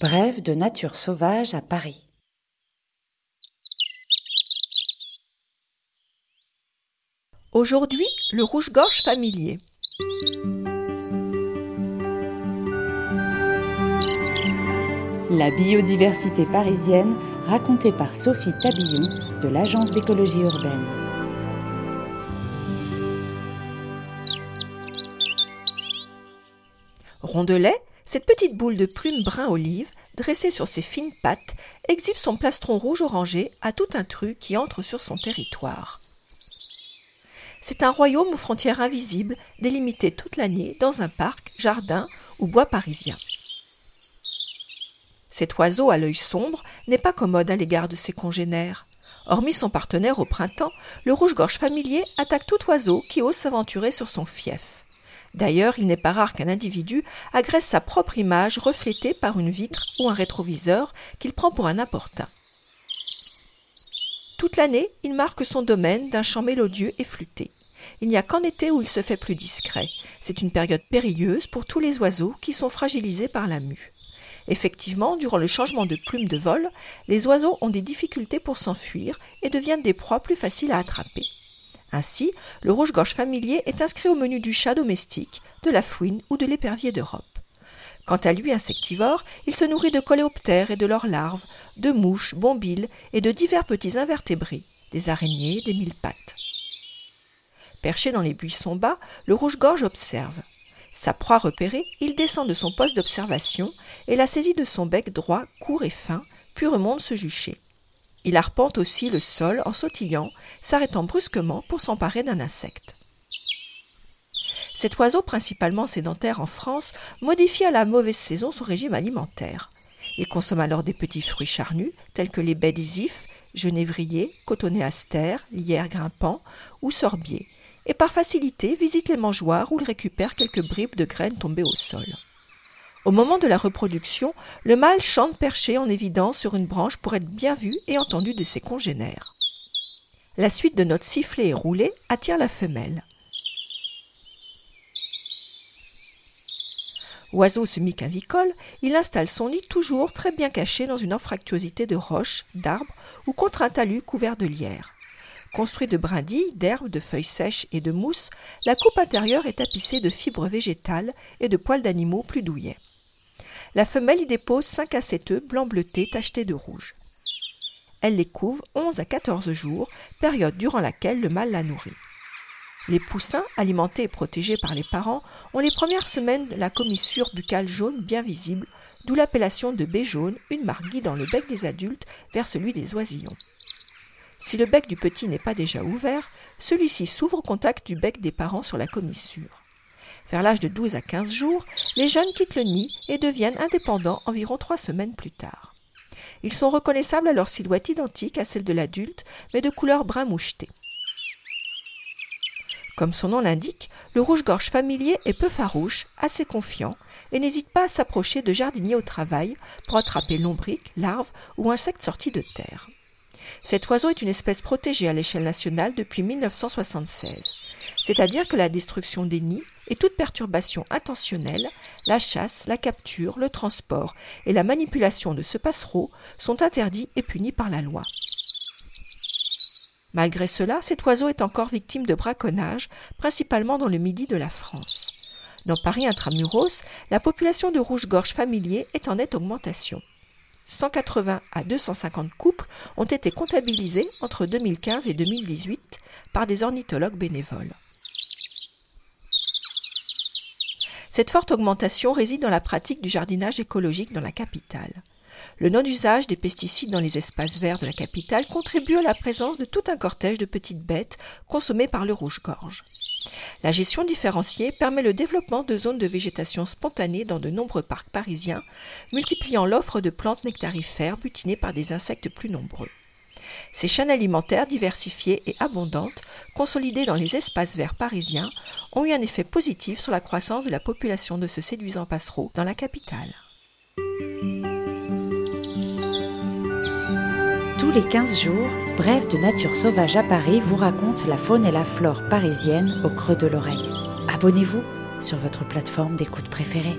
Brève de nature sauvage à Paris. Aujourd'hui, le rouge-gorge familier. La biodiversité parisienne racontée par Sophie Tabillon de l'Agence d'écologie urbaine. Rondelet, cette petite boule de plumes brun olive, dressée sur ses fines pattes, exhibe son plastron rouge orangé à tout intrus qui entre sur son territoire. C'est un royaume aux frontières invisibles, délimité toute l'année dans un parc, jardin ou bois parisien. Cet oiseau à l'œil sombre n'est pas commode à l'égard de ses congénères. Hormis son partenaire au printemps, le rouge-gorge familier attaque tout oiseau qui ose s'aventurer sur son fief. D'ailleurs, il n'est pas rare qu'un individu agresse sa propre image reflétée par une vitre ou un rétroviseur qu'il prend pour un importun. Toute l'année, il marque son domaine d'un chant mélodieux et flûté. Il n'y a qu'en été où il se fait plus discret. C'est une période périlleuse pour tous les oiseaux qui sont fragilisés par la mue. Effectivement, durant le changement de plume de vol, les oiseaux ont des difficultés pour s'enfuir et deviennent des proies plus faciles à attraper. Ainsi, le rouge-gorge familier est inscrit au menu du chat domestique, de la fouine ou de l'épervier d'Europe. Quant à lui, insectivore, il se nourrit de coléoptères et de leurs larves, de mouches, bombiles et de divers petits invertébrés, des araignées, des mille pattes. Perché dans les buissons bas, le rouge-gorge observe. Sa proie repérée, il descend de son poste d'observation et la saisit de son bec droit, court et fin, puis remonte se jucher. Il arpente aussi le sol en sautillant, s'arrêtant brusquement pour s'emparer d'un insecte. Cet oiseau, principalement sédentaire en France, modifie à la mauvaise saison son régime alimentaire. Il consomme alors des petits fruits charnus, tels que les baies d'isif, genévriers, cotonéastères, lierres grimpants ou sorbiers, et par facilité visite les mangeoires où il récupère quelques bribes de graines tombées au sol. Au moment de la reproduction, le mâle chante perché en évidence sur une branche pour être bien vu et entendu de ses congénères. La suite de notes sifflées et roulées attire la femelle. Oiseau semi-cavicole, il installe son nid toujours très bien caché dans une anfractuosité de roches, d'arbres ou contre un talus couvert de lierre. Construit de brindilles, d'herbes, de feuilles sèches et de mousse, la coupe intérieure est tapissée de fibres végétales et de poils d'animaux plus douillets. La femelle y dépose 5 à 7 œufs blanc bleutés tachetés de rouge. Elle les couve 11 à 14 jours, période durant laquelle le mâle la nourrit. Les poussins, alimentés et protégés par les parents, ont les premières semaines la commissure buccale jaune bien visible, d'où l'appellation de baie jaune, une marque guidant le bec des adultes vers celui des oisillons. Si le bec du petit n'est pas déjà ouvert, celui-ci s'ouvre au contact du bec des parents sur la commissure. Vers l'âge de 12 à 15 jours, les jeunes quittent le nid et deviennent indépendants environ trois semaines plus tard. Ils sont reconnaissables à leur silhouette identique à celle de l'adulte, mais de couleur brun moucheté. Comme son nom l'indique, le rouge-gorge familier est peu farouche, assez confiant, et n'hésite pas à s'approcher de jardiniers au travail pour attraper lombriques, larves ou insectes sortis de terre. Cet oiseau est une espèce protégée à l'échelle nationale depuis 1976, c'est-à-dire que la destruction des nids et toute perturbation intentionnelle, la chasse, la capture, le transport et la manipulation de ce passereau sont interdits et punis par la loi. Malgré cela, cet oiseau est encore victime de braconnage, principalement dans le midi de la France. Dans Paris intramuros, la population de rouge-gorge familier est en nette augmentation. 180 à 250 couples ont été comptabilisés entre 2015 et 2018 par des ornithologues bénévoles. Cette forte augmentation réside dans la pratique du jardinage écologique dans la capitale. Le non-usage des pesticides dans les espaces verts de la capitale contribue à la présence de tout un cortège de petites bêtes consommées par le rouge-gorge. La gestion différenciée permet le développement de zones de végétation spontanée dans de nombreux parcs parisiens, multipliant l'offre de plantes nectarifères butinées par des insectes plus nombreux. Ces chaînes alimentaires diversifiées et abondantes, consolidées dans les espaces verts parisiens, ont eu un effet positif sur la croissance de la population de ce séduisant passereau dans la capitale. Tous les 15 jours, Bref de Nature Sauvage à Paris vous raconte la faune et la flore parisienne au creux de l'oreille. Abonnez-vous sur votre plateforme d'écoute préférée.